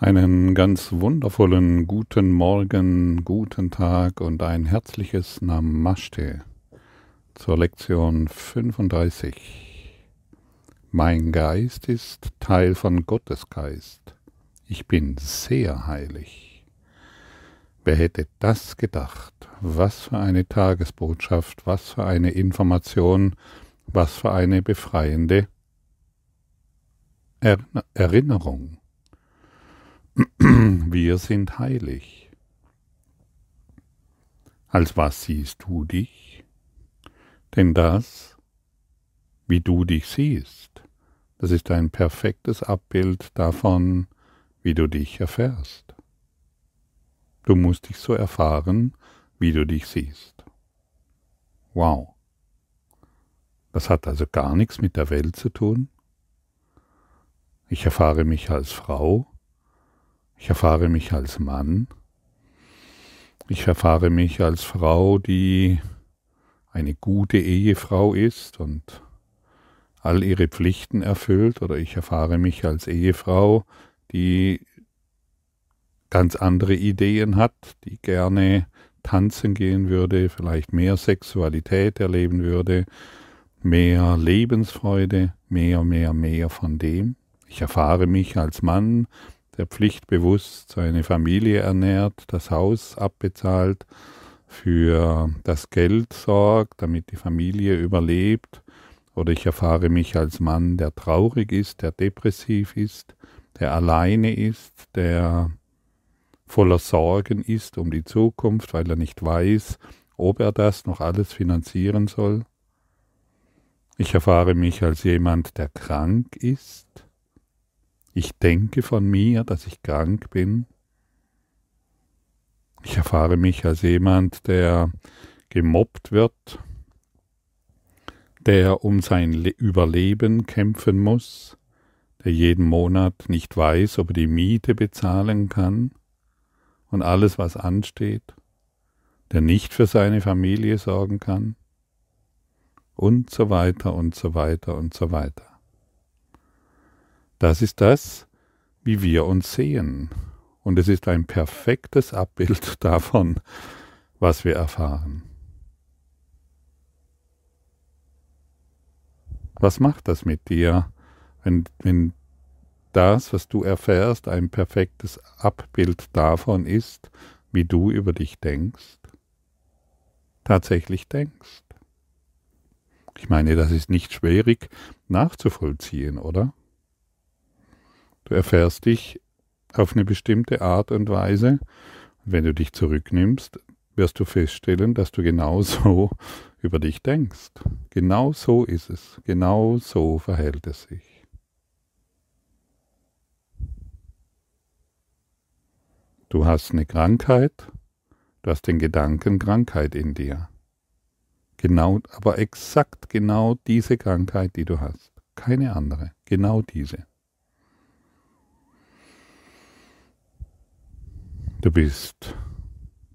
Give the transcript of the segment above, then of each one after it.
Einen ganz wundervollen guten Morgen, guten Tag und ein herzliches Namaste zur Lektion 35. Mein Geist ist Teil von Gottes Geist. Ich bin sehr heilig. Wer hätte das gedacht? Was für eine Tagesbotschaft, was für eine Information, was für eine befreiende Erinnerung. Wir sind heilig. Als was siehst du dich? Denn das, wie du dich siehst, das ist ein perfektes Abbild davon, wie du dich erfährst. Du musst dich so erfahren, wie du dich siehst. Wow. Das hat also gar nichts mit der Welt zu tun. Ich erfahre mich als Frau, ich erfahre mich als Mann. Ich erfahre mich als Frau, die eine gute Ehefrau ist und all ihre Pflichten erfüllt, oder ich erfahre mich als Ehefrau, die ganz andere Ideen hat, die gerne tanzen gehen würde, vielleicht mehr Sexualität erleben würde, mehr Lebensfreude, mehr, mehr, mehr von dem. Ich erfahre mich als Mann, der pflichtbewusst seine Familie ernährt, das Haus abbezahlt, für das Geld sorgt, damit die Familie überlebt, oder ich erfahre mich als Mann, der traurig ist, der depressiv ist, der alleine ist, der voller Sorgen ist um die Zukunft, weil er nicht weiß, ob er das noch alles finanzieren soll. Ich erfahre mich als jemand, der krank ist, ich denke von mir, dass ich krank bin. Ich erfahre mich als jemand, der gemobbt wird, der um sein Überleben kämpfen muss, der jeden Monat nicht weiß, ob er die Miete bezahlen kann und alles, was ansteht, der nicht für seine Familie sorgen kann und so weiter und so weiter und so weiter. Das ist das, wie wir uns sehen. Und es ist ein perfektes Abbild davon, was wir erfahren. Was macht das mit dir, wenn, wenn das, was du erfährst, ein perfektes Abbild davon ist, wie du über dich denkst? Tatsächlich denkst. Ich meine, das ist nicht schwierig nachzuvollziehen, oder? Du erfährst dich auf eine bestimmte Art und Weise. Wenn du dich zurücknimmst, wirst du feststellen, dass du genau so über dich denkst. Genau so ist es. Genau so verhält es sich. Du hast eine Krankheit, du hast den Gedanken Krankheit in dir. Genau, aber exakt genau diese Krankheit, die du hast. Keine andere. Genau diese. Du bist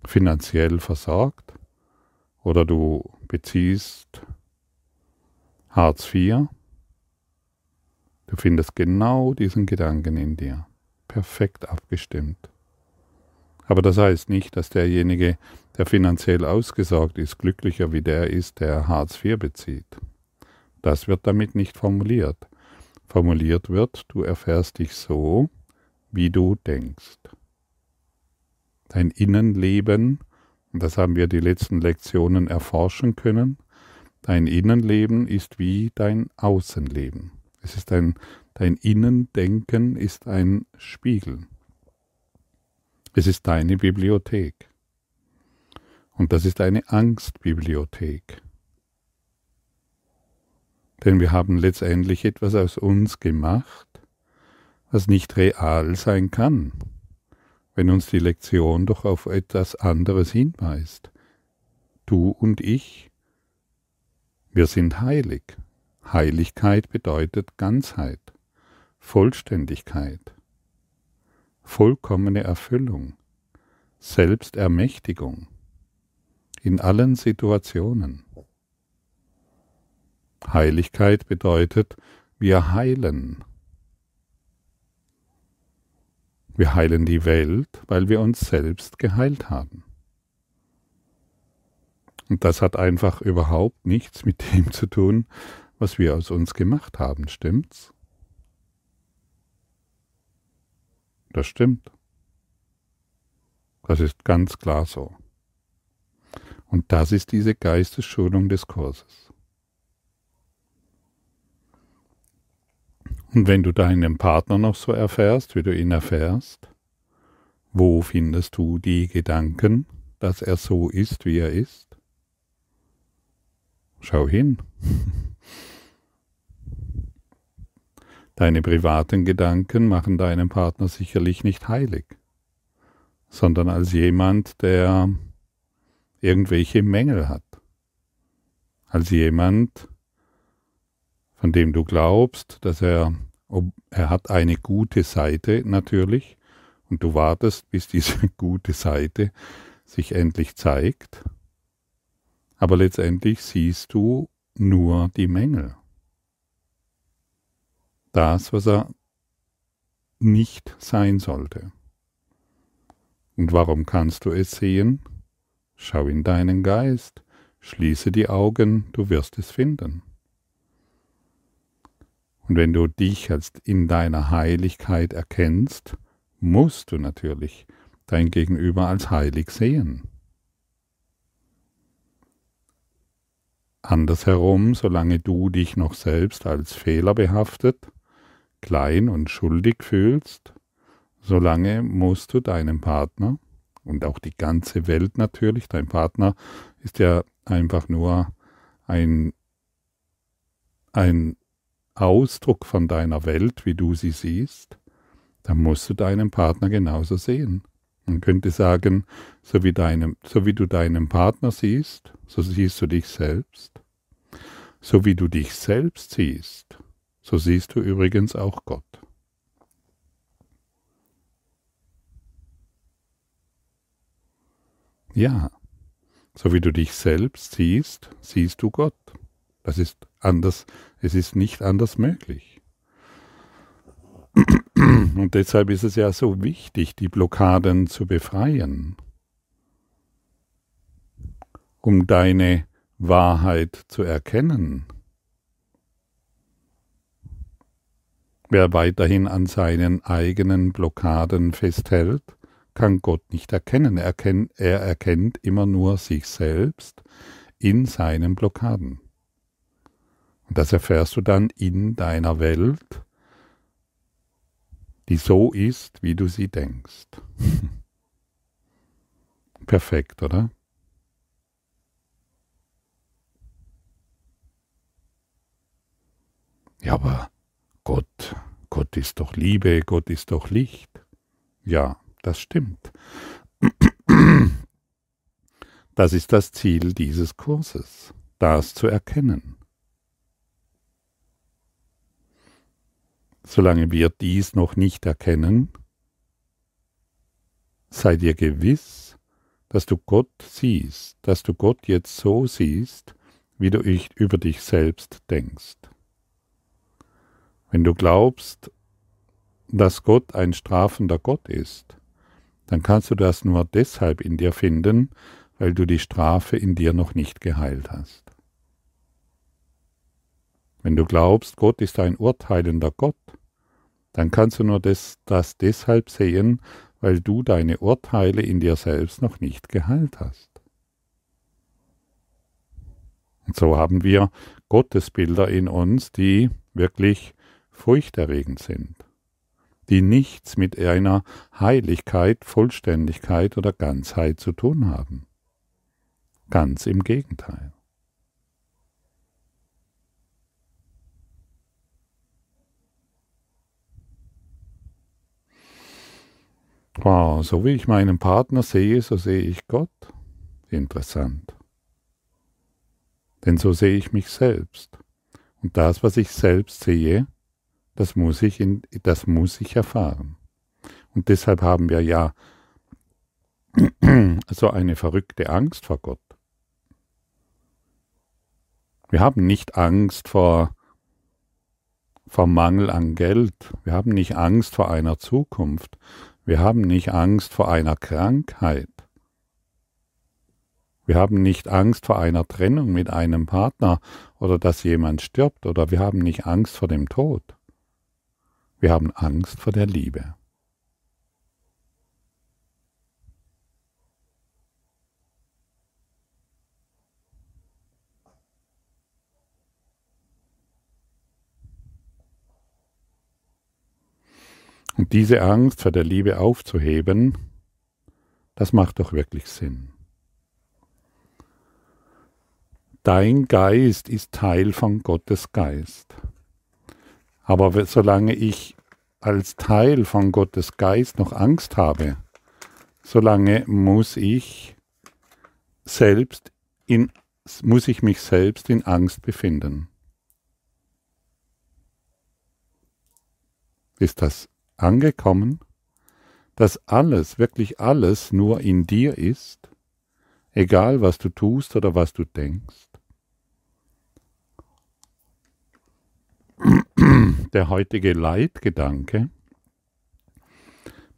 finanziell versorgt oder du beziehst Hartz IV. Du findest genau diesen Gedanken in dir, perfekt abgestimmt. Aber das heißt nicht, dass derjenige, der finanziell ausgesorgt ist, glücklicher wie der ist, der Hartz IV bezieht. Das wird damit nicht formuliert. Formuliert wird, du erfährst dich so, wie du denkst dein Innenleben, und das haben wir die letzten Lektionen erforschen können, dein Innenleben ist wie dein Außenleben. Es ist ein, dein Innendenken ist ein Spiegel. Es ist deine Bibliothek. Und das ist eine Angstbibliothek. Denn wir haben letztendlich etwas aus uns gemacht, was nicht real sein kann wenn uns die Lektion doch auf etwas anderes hinweist. Du und ich, wir sind heilig. Heiligkeit bedeutet Ganzheit, Vollständigkeit, vollkommene Erfüllung, Selbstermächtigung in allen Situationen. Heiligkeit bedeutet, wir heilen, Wir heilen die Welt, weil wir uns selbst geheilt haben. Und das hat einfach überhaupt nichts mit dem zu tun, was wir aus uns gemacht haben, stimmt's? Das stimmt. Das ist ganz klar so. Und das ist diese Geistesschulung des Kurses. Und wenn du deinen Partner noch so erfährst, wie du ihn erfährst, wo findest du die Gedanken, dass er so ist, wie er ist? Schau hin. Deine privaten Gedanken machen deinen Partner sicherlich nicht heilig, sondern als jemand, der irgendwelche Mängel hat. Als jemand, von dem du glaubst, dass er, er hat eine gute Seite natürlich, und du wartest, bis diese gute Seite sich endlich zeigt, aber letztendlich siehst du nur die Mängel. Das, was er nicht sein sollte. Und warum kannst du es sehen? Schau in deinen Geist, schließe die Augen, du wirst es finden. Und wenn du dich als in deiner Heiligkeit erkennst, musst du natürlich dein Gegenüber als heilig sehen. Andersherum, solange du dich noch selbst als fehlerbehaftet, klein und schuldig fühlst, solange musst du deinem Partner und auch die ganze Welt natürlich, dein Partner ist ja einfach nur ein, ein Ausdruck von deiner Welt, wie du sie siehst, dann musst du deinen Partner genauso sehen. Man könnte sagen, so wie, deinem, so wie du deinen Partner siehst, so siehst du dich selbst. So wie du dich selbst siehst, so siehst du übrigens auch Gott. Ja, so wie du dich selbst siehst, siehst du Gott. Das ist anders, es ist nicht anders möglich. Und deshalb ist es ja so wichtig, die Blockaden zu befreien, um deine Wahrheit zu erkennen. Wer weiterhin an seinen eigenen Blockaden festhält, kann Gott nicht erkennen. Er, kennt, er erkennt immer nur sich selbst in seinen Blockaden. Und das erfährst du dann in deiner Welt, die so ist, wie du sie denkst. Perfekt, oder? Ja, aber Gott, Gott ist doch Liebe, Gott ist doch Licht. Ja, das stimmt. Das ist das Ziel dieses Kurses, das zu erkennen. Solange wir dies noch nicht erkennen, sei dir gewiss, dass du Gott siehst, dass du Gott jetzt so siehst, wie du über dich selbst denkst. Wenn du glaubst, dass Gott ein strafender Gott ist, dann kannst du das nur deshalb in dir finden, weil du die Strafe in dir noch nicht geheilt hast. Wenn du glaubst, Gott ist ein urteilender Gott, dann kannst du nur das, das deshalb sehen, weil du deine Urteile in dir selbst noch nicht geheilt hast. Und so haben wir Gottesbilder in uns, die wirklich furchterregend sind, die nichts mit einer Heiligkeit, Vollständigkeit oder Ganzheit zu tun haben. Ganz im Gegenteil. Wow, so wie ich meinen Partner sehe, so sehe ich Gott. Interessant. Denn so sehe ich mich selbst. Und das, was ich selbst sehe, das muss ich, in, das muss ich erfahren. Und deshalb haben wir ja so eine verrückte Angst vor Gott. Wir haben nicht Angst vor vor Mangel an Geld. Wir haben nicht Angst vor einer Zukunft. Wir haben nicht Angst vor einer Krankheit. Wir haben nicht Angst vor einer Trennung mit einem Partner oder dass jemand stirbt oder wir haben nicht Angst vor dem Tod. Wir haben Angst vor der Liebe. Und diese Angst vor der Liebe aufzuheben, das macht doch wirklich Sinn. Dein Geist ist Teil von Gottes Geist. Aber solange ich als Teil von Gottes Geist noch Angst habe, solange muss ich selbst in, muss ich mich selbst in Angst befinden. Ist das angekommen, dass alles, wirklich alles nur in dir ist, egal was du tust oder was du denkst? Der heutige Leitgedanke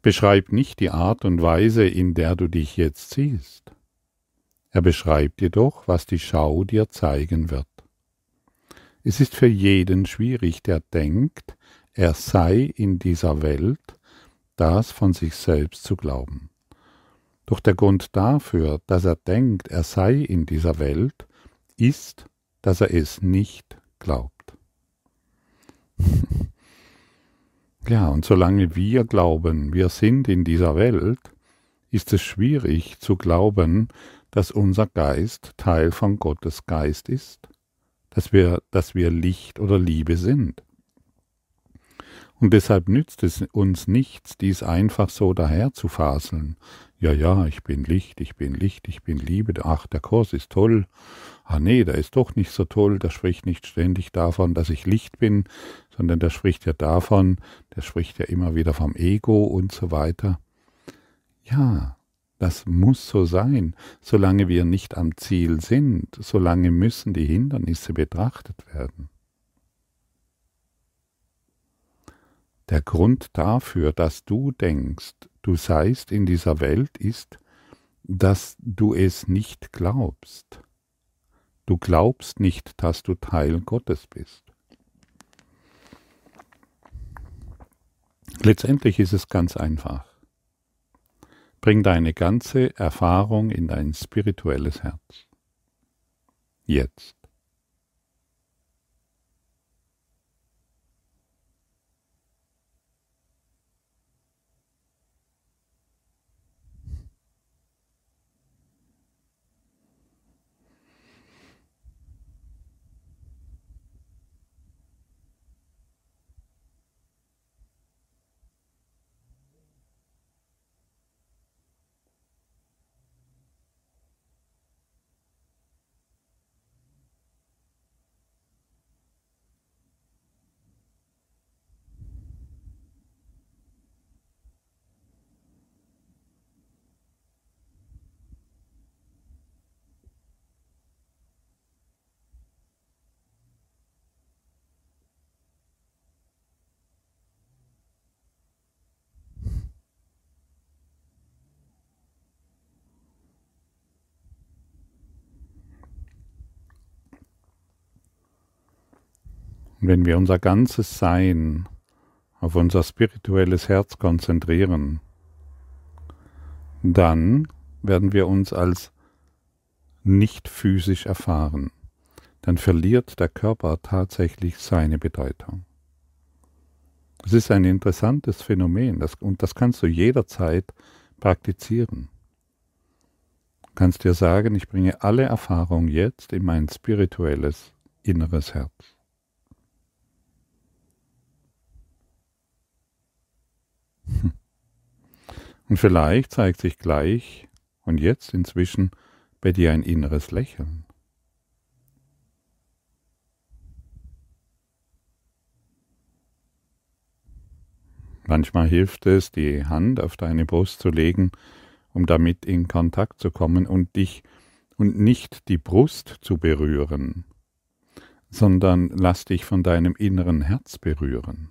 beschreibt nicht die Art und Weise, in der du dich jetzt siehst. Er beschreibt jedoch, was die Schau dir zeigen wird. Es ist für jeden schwierig, der denkt, er sei in dieser Welt, das von sich selbst zu glauben. Doch der Grund dafür, dass er denkt, er sei in dieser Welt, ist, dass er es nicht glaubt. Ja, und solange wir glauben, wir sind in dieser Welt, ist es schwierig zu glauben, dass unser Geist Teil von Gottes Geist ist, dass wir, dass wir Licht oder Liebe sind. Und deshalb nützt es uns nichts, dies einfach so daher zu faseln. Ja, ja, ich bin Licht, ich bin Licht, ich bin Liebe, ach, der Kurs ist toll. Ah nee, der ist doch nicht so toll, der spricht nicht ständig davon, dass ich Licht bin, sondern der spricht ja davon, der spricht ja immer wieder vom Ego und so weiter. Ja, das muss so sein. Solange wir nicht am Ziel sind, solange müssen die Hindernisse betrachtet werden. Der Grund dafür, dass du denkst, du seist in dieser Welt, ist, dass du es nicht glaubst. Du glaubst nicht, dass du Teil Gottes bist. Letztendlich ist es ganz einfach. Bring deine ganze Erfahrung in dein spirituelles Herz. Jetzt. Und wenn wir unser ganzes Sein auf unser spirituelles Herz konzentrieren, dann werden wir uns als nicht physisch erfahren. Dann verliert der Körper tatsächlich seine Bedeutung. Das ist ein interessantes Phänomen das, und das kannst du jederzeit praktizieren. Du kannst dir sagen, ich bringe alle Erfahrung jetzt in mein spirituelles inneres Herz. Und vielleicht zeigt sich gleich und jetzt inzwischen bei dir ein inneres Lächeln. Manchmal hilft es, die Hand auf deine Brust zu legen, um damit in Kontakt zu kommen und dich und nicht die Brust zu berühren, sondern lass dich von deinem inneren Herz berühren.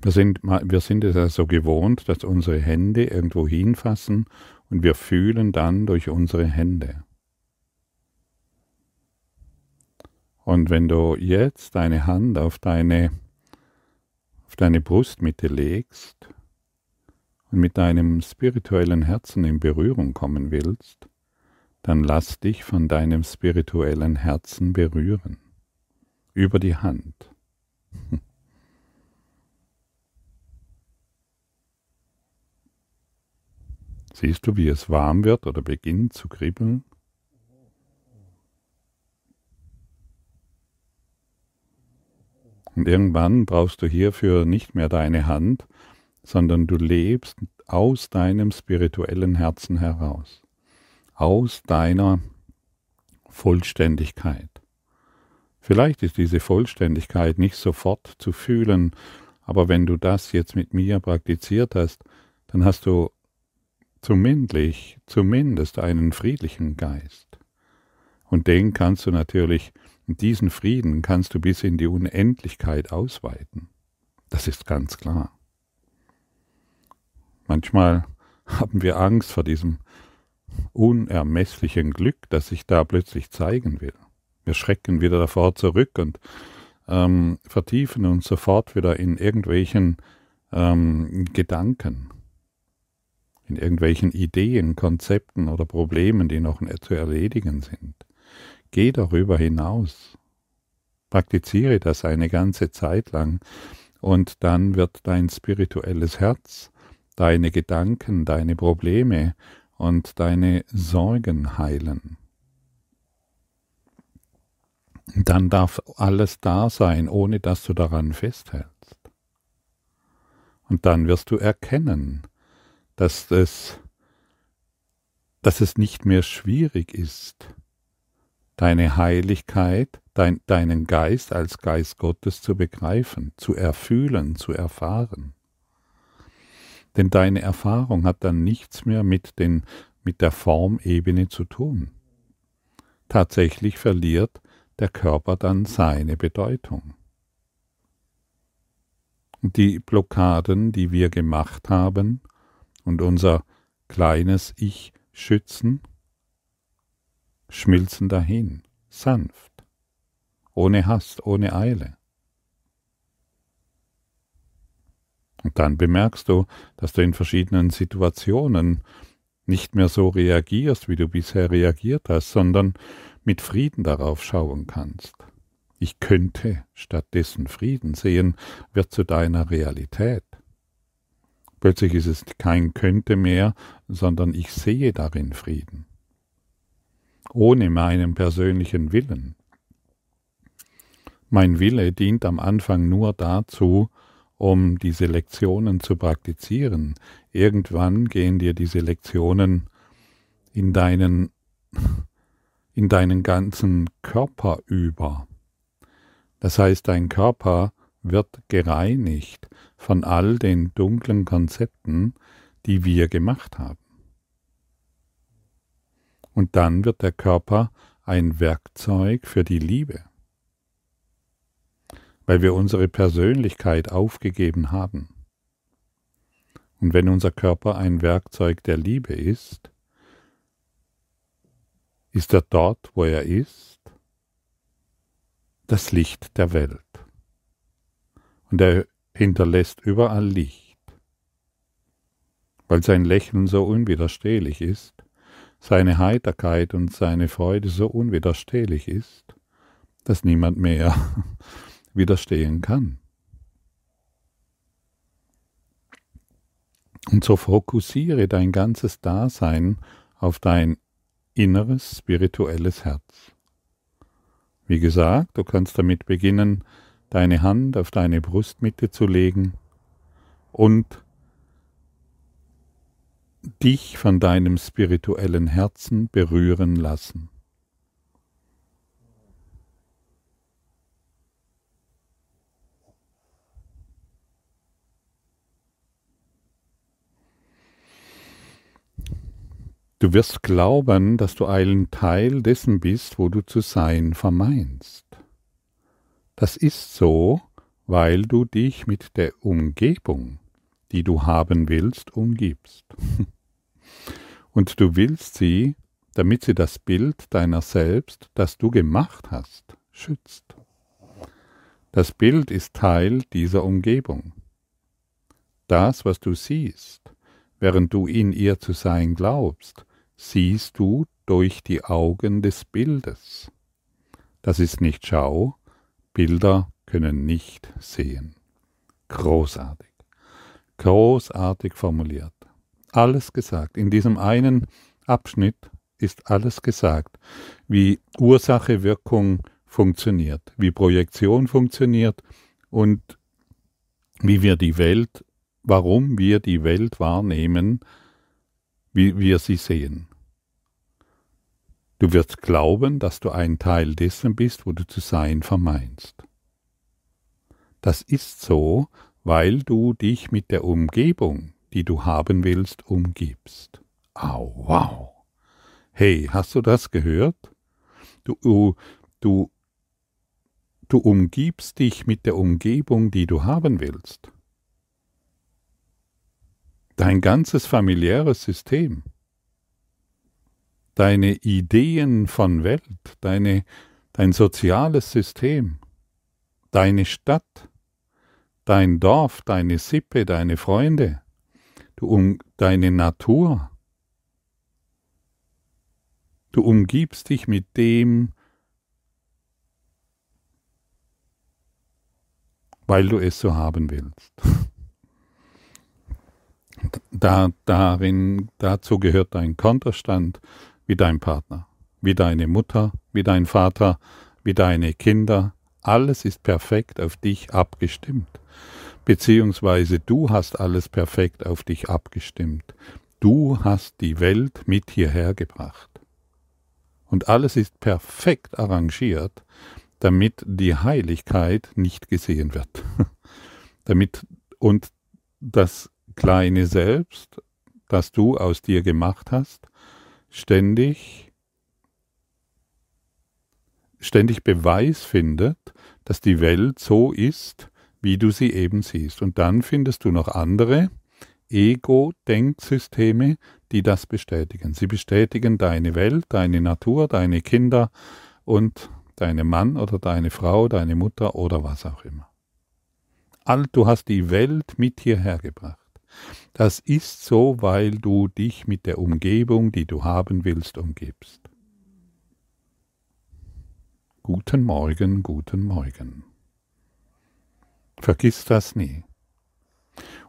Wir sind, wir sind es ja so gewohnt, dass unsere Hände irgendwo hinfassen und wir fühlen dann durch unsere Hände. Und wenn du jetzt deine Hand auf deine, auf deine Brustmitte legst und mit deinem spirituellen Herzen in Berührung kommen willst, dann lass dich von deinem spirituellen Herzen berühren. Über die Hand. Siehst du, wie es warm wird oder beginnt zu kribbeln? Und irgendwann brauchst du hierfür nicht mehr deine Hand, sondern du lebst aus deinem spirituellen Herzen heraus aus deiner Vollständigkeit. Vielleicht ist diese Vollständigkeit nicht sofort zu fühlen, aber wenn du das jetzt mit mir praktiziert hast, dann hast du zumindest, zumindest einen friedlichen Geist. Und den kannst du natürlich, diesen Frieden kannst du bis in die Unendlichkeit ausweiten. Das ist ganz klar. Manchmal haben wir Angst vor diesem unermesslichen Glück, das sich da plötzlich zeigen will. Wir schrecken wieder davor zurück und ähm, vertiefen uns sofort wieder in irgendwelchen ähm, Gedanken, in irgendwelchen Ideen, Konzepten oder Problemen, die noch zu erledigen sind. Geh darüber hinaus. Praktiziere das eine ganze Zeit lang und dann wird dein spirituelles Herz, deine Gedanken, deine Probleme und deine Sorgen heilen. Dann darf alles da sein, ohne dass du daran festhältst. Und dann wirst du erkennen, dass es, dass es nicht mehr schwierig ist, deine Heiligkeit, dein, deinen Geist als Geist Gottes zu begreifen, zu erfühlen, zu erfahren. Denn deine Erfahrung hat dann nichts mehr mit, den, mit der Formebene zu tun. Tatsächlich verliert der Körper dann seine Bedeutung. Die Blockaden, die wir gemacht haben und unser kleines Ich schützen, schmilzen dahin, sanft, ohne Hast, ohne Eile. Und dann bemerkst du, dass du in verschiedenen Situationen nicht mehr so reagierst, wie du bisher reagiert hast, sondern mit Frieden darauf schauen kannst. Ich könnte stattdessen Frieden sehen, wird zu deiner Realität. Plötzlich ist es kein könnte mehr, sondern ich sehe darin Frieden. Ohne meinen persönlichen Willen. Mein Wille dient am Anfang nur dazu, um diese Lektionen zu praktizieren. Irgendwann gehen dir diese Lektionen in deinen, in deinen ganzen Körper über. Das heißt, dein Körper wird gereinigt von all den dunklen Konzepten, die wir gemacht haben. Und dann wird der Körper ein Werkzeug für die Liebe weil wir unsere Persönlichkeit aufgegeben haben. Und wenn unser Körper ein Werkzeug der Liebe ist, ist er dort, wo er ist, das Licht der Welt. Und er hinterlässt überall Licht, weil sein Lächeln so unwiderstehlich ist, seine Heiterkeit und seine Freude so unwiderstehlich ist, dass niemand mehr widerstehen kann. Und so fokussiere dein ganzes Dasein auf dein inneres spirituelles Herz. Wie gesagt, du kannst damit beginnen, deine Hand auf deine Brustmitte zu legen und dich von deinem spirituellen Herzen berühren lassen. Du wirst glauben, dass du ein Teil dessen bist, wo du zu sein vermeinst. Das ist so, weil du dich mit der Umgebung, die du haben willst, umgibst. Und du willst sie, damit sie das Bild deiner selbst, das du gemacht hast, schützt. Das Bild ist Teil dieser Umgebung. Das, was du siehst, während du in ihr zu sein glaubst, siehst du durch die Augen des Bildes. Das ist nicht Schau, Bilder können nicht sehen. Großartig, großartig formuliert. Alles gesagt. In diesem einen Abschnitt ist alles gesagt, wie Ursache, Wirkung funktioniert, wie Projektion funktioniert und wie wir die Welt, warum wir die Welt wahrnehmen, wie wir sie sehen. Du wirst glauben, dass du ein Teil dessen bist, wo du zu sein vermeinst. Das ist so, weil du dich mit der Umgebung, die du haben willst, umgibst. Au, wow. Hey, hast du das gehört? Du, du, du umgibst dich mit der Umgebung, die du haben willst. Dein ganzes familiäres System deine Ideen von Welt, deine, dein soziales System, deine Stadt, dein Dorf, deine Sippe, deine Freunde, du um, deine Natur. Du umgibst dich mit dem, weil du es so haben willst. Da, darin, dazu gehört dein Konterstand, wie dein Partner, wie deine Mutter, wie dein Vater, wie deine Kinder. Alles ist perfekt auf dich abgestimmt. Beziehungsweise du hast alles perfekt auf dich abgestimmt. Du hast die Welt mit hierher gebracht. Und alles ist perfekt arrangiert, damit die Heiligkeit nicht gesehen wird. damit und das kleine Selbst, das du aus dir gemacht hast, ständig, ständig Beweis findet, dass die Welt so ist, wie du sie eben siehst. Und dann findest du noch andere Ego-Denksysteme, die das bestätigen. Sie bestätigen deine Welt, deine Natur, deine Kinder und deine Mann oder deine Frau, deine Mutter oder was auch immer. All, du hast die Welt mit hierher gebracht. Das ist so, weil du dich mit der Umgebung, die du haben willst, umgibst. Guten Morgen, guten Morgen. Vergiss das nie.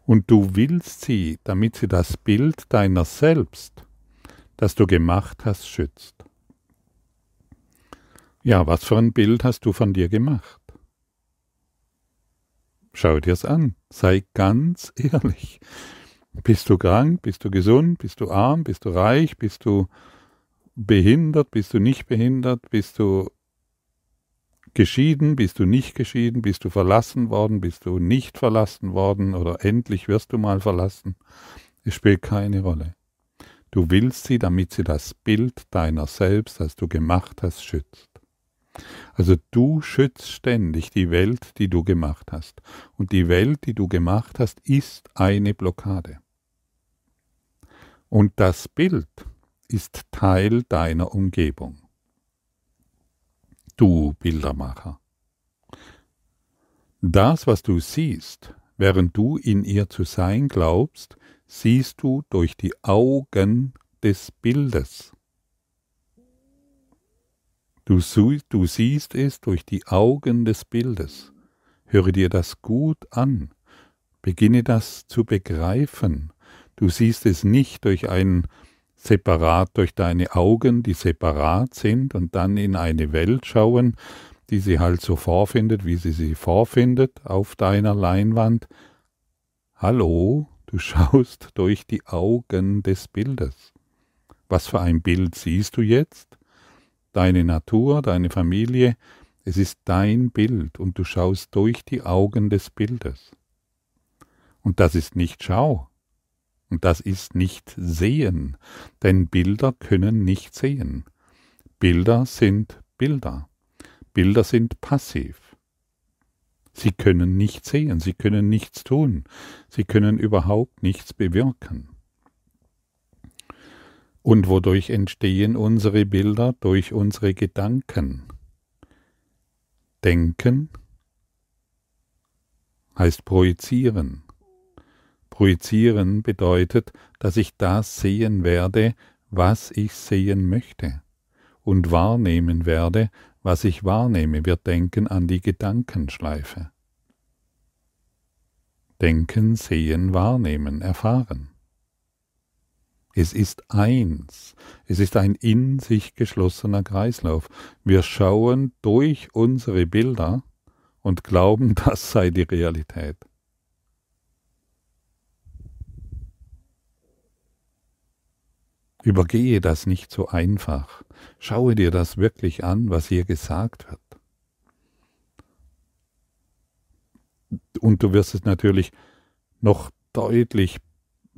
Und du willst sie, damit sie das Bild deiner selbst, das du gemacht hast, schützt. Ja, was für ein Bild hast du von dir gemacht? Schau dir's an, sei ganz ehrlich. Bist du krank? Bist du gesund? Bist du arm? Bist du reich? Bist du behindert? Bist du nicht behindert? Bist du geschieden? Bist du nicht geschieden? Bist du verlassen worden? Bist du nicht verlassen worden? Oder endlich wirst du mal verlassen? Es spielt keine Rolle. Du willst sie, damit sie das Bild deiner selbst, das du gemacht hast, schützt. Also du schützt ständig die Welt, die du gemacht hast. Und die Welt, die du gemacht hast, ist eine Blockade. Und das Bild ist Teil deiner Umgebung. Du Bildermacher. Das, was du siehst, während du in ihr zu sein glaubst, siehst du durch die Augen des Bildes. Du, du siehst es durch die Augen des Bildes. Höre dir das gut an. Beginne das zu begreifen. Du siehst es nicht durch ein separat, durch deine Augen, die separat sind und dann in eine Welt schauen, die sie halt so vorfindet, wie sie sie vorfindet auf deiner Leinwand. Hallo, du schaust durch die Augen des Bildes. Was für ein Bild siehst du jetzt? Deine Natur, deine Familie, es ist dein Bild und du schaust durch die Augen des Bildes. Und das ist nicht Schau. Und das ist nicht Sehen, denn Bilder können nicht sehen. Bilder sind Bilder. Bilder sind passiv. Sie können nichts sehen, sie können nichts tun, sie können überhaupt nichts bewirken. Und wodurch entstehen unsere Bilder? Durch unsere Gedanken. Denken heißt projizieren. Projizieren bedeutet, dass ich das sehen werde, was ich sehen möchte und wahrnehmen werde, was ich wahrnehme. Wir denken an die Gedankenschleife. Denken, sehen, wahrnehmen, erfahren. Es ist eins. Es ist ein in sich geschlossener Kreislauf. Wir schauen durch unsere Bilder und glauben, das sei die Realität. Übergehe das nicht so einfach. Schaue dir das wirklich an, was hier gesagt wird. Und du wirst es natürlich noch deutlich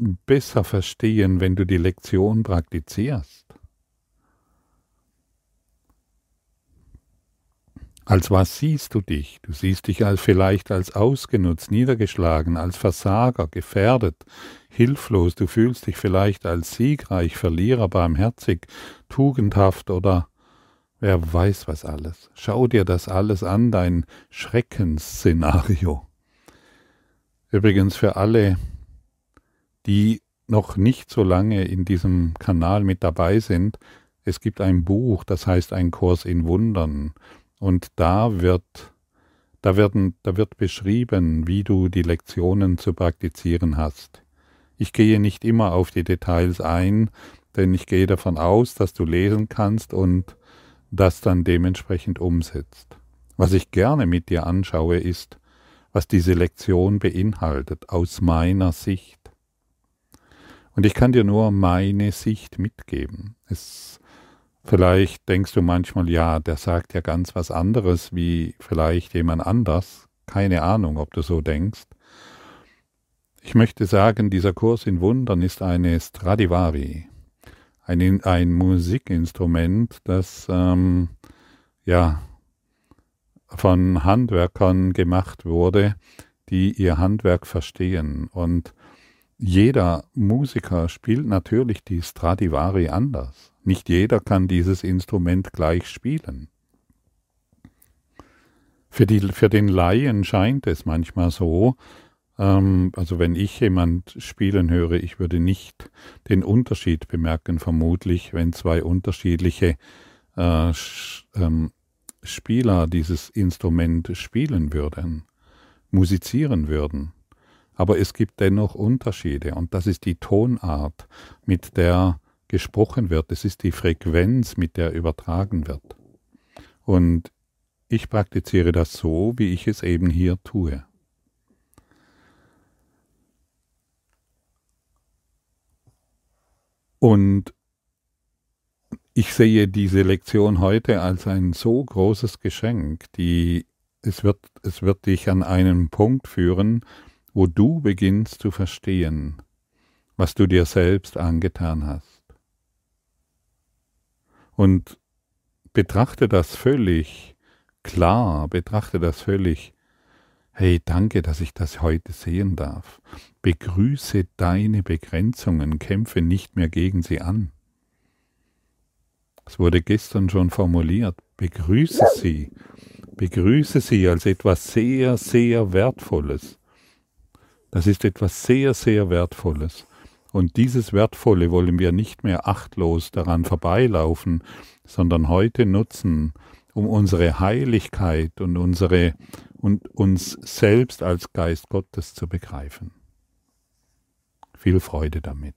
besser verstehen, wenn du die Lektion praktizierst. Als was siehst du dich? Du siehst dich als vielleicht als ausgenutzt, niedergeschlagen, als Versager, gefährdet, hilflos. Du fühlst dich vielleicht als siegreich, Verlierer, barmherzig, tugendhaft oder wer weiß was alles. Schau dir das alles an, dein Schreckensszenario. Übrigens für alle, die noch nicht so lange in diesem Kanal mit dabei sind, es gibt ein Buch, das heißt Ein Kurs in Wundern. Und da wird, da werden, da wird beschrieben, wie du die Lektionen zu praktizieren hast. Ich gehe nicht immer auf die Details ein, denn ich gehe davon aus, dass du lesen kannst und das dann dementsprechend umsetzt. Was ich gerne mit dir anschaue, ist, was diese Lektion beinhaltet, aus meiner Sicht. Und ich kann dir nur meine Sicht mitgeben. Es, vielleicht denkst du manchmal, ja, der sagt ja ganz was anderes wie vielleicht jemand anders. Keine Ahnung, ob du so denkst. Ich möchte sagen, dieser Kurs in Wundern ist eine Stradivari, ein, ein Musikinstrument, das ähm, ja von Handwerkern gemacht wurde, die ihr Handwerk verstehen. Und jeder Musiker spielt natürlich die Stradivari anders. Nicht jeder kann dieses Instrument gleich spielen. Für, die, für den Laien scheint es manchmal so, ähm, also wenn ich jemand spielen höre, ich würde nicht den Unterschied bemerken, vermutlich, wenn zwei unterschiedliche äh, ähm, Spieler dieses Instrument spielen würden, musizieren würden. Aber es gibt dennoch Unterschiede und das ist die Tonart, mit der gesprochen wird. Es ist die Frequenz, mit der übertragen wird. Und ich praktiziere das so, wie ich es eben hier tue. Und ich sehe diese Lektion heute als ein so großes Geschenk, die es wird, es wird dich an einen Punkt führen, wo du beginnst zu verstehen, was du dir selbst angetan hast. Und betrachte das völlig klar, betrachte das völlig, hey, danke, dass ich das heute sehen darf. Begrüße deine Begrenzungen, kämpfe nicht mehr gegen sie an. Es wurde gestern schon formuliert. Begrüße sie. Begrüße sie als etwas sehr, sehr Wertvolles. Das ist etwas sehr, sehr Wertvolles. Und dieses Wertvolle wollen wir nicht mehr achtlos daran vorbeilaufen, sondern heute nutzen, um unsere Heiligkeit und unsere und uns selbst als Geist Gottes zu begreifen. Viel Freude damit.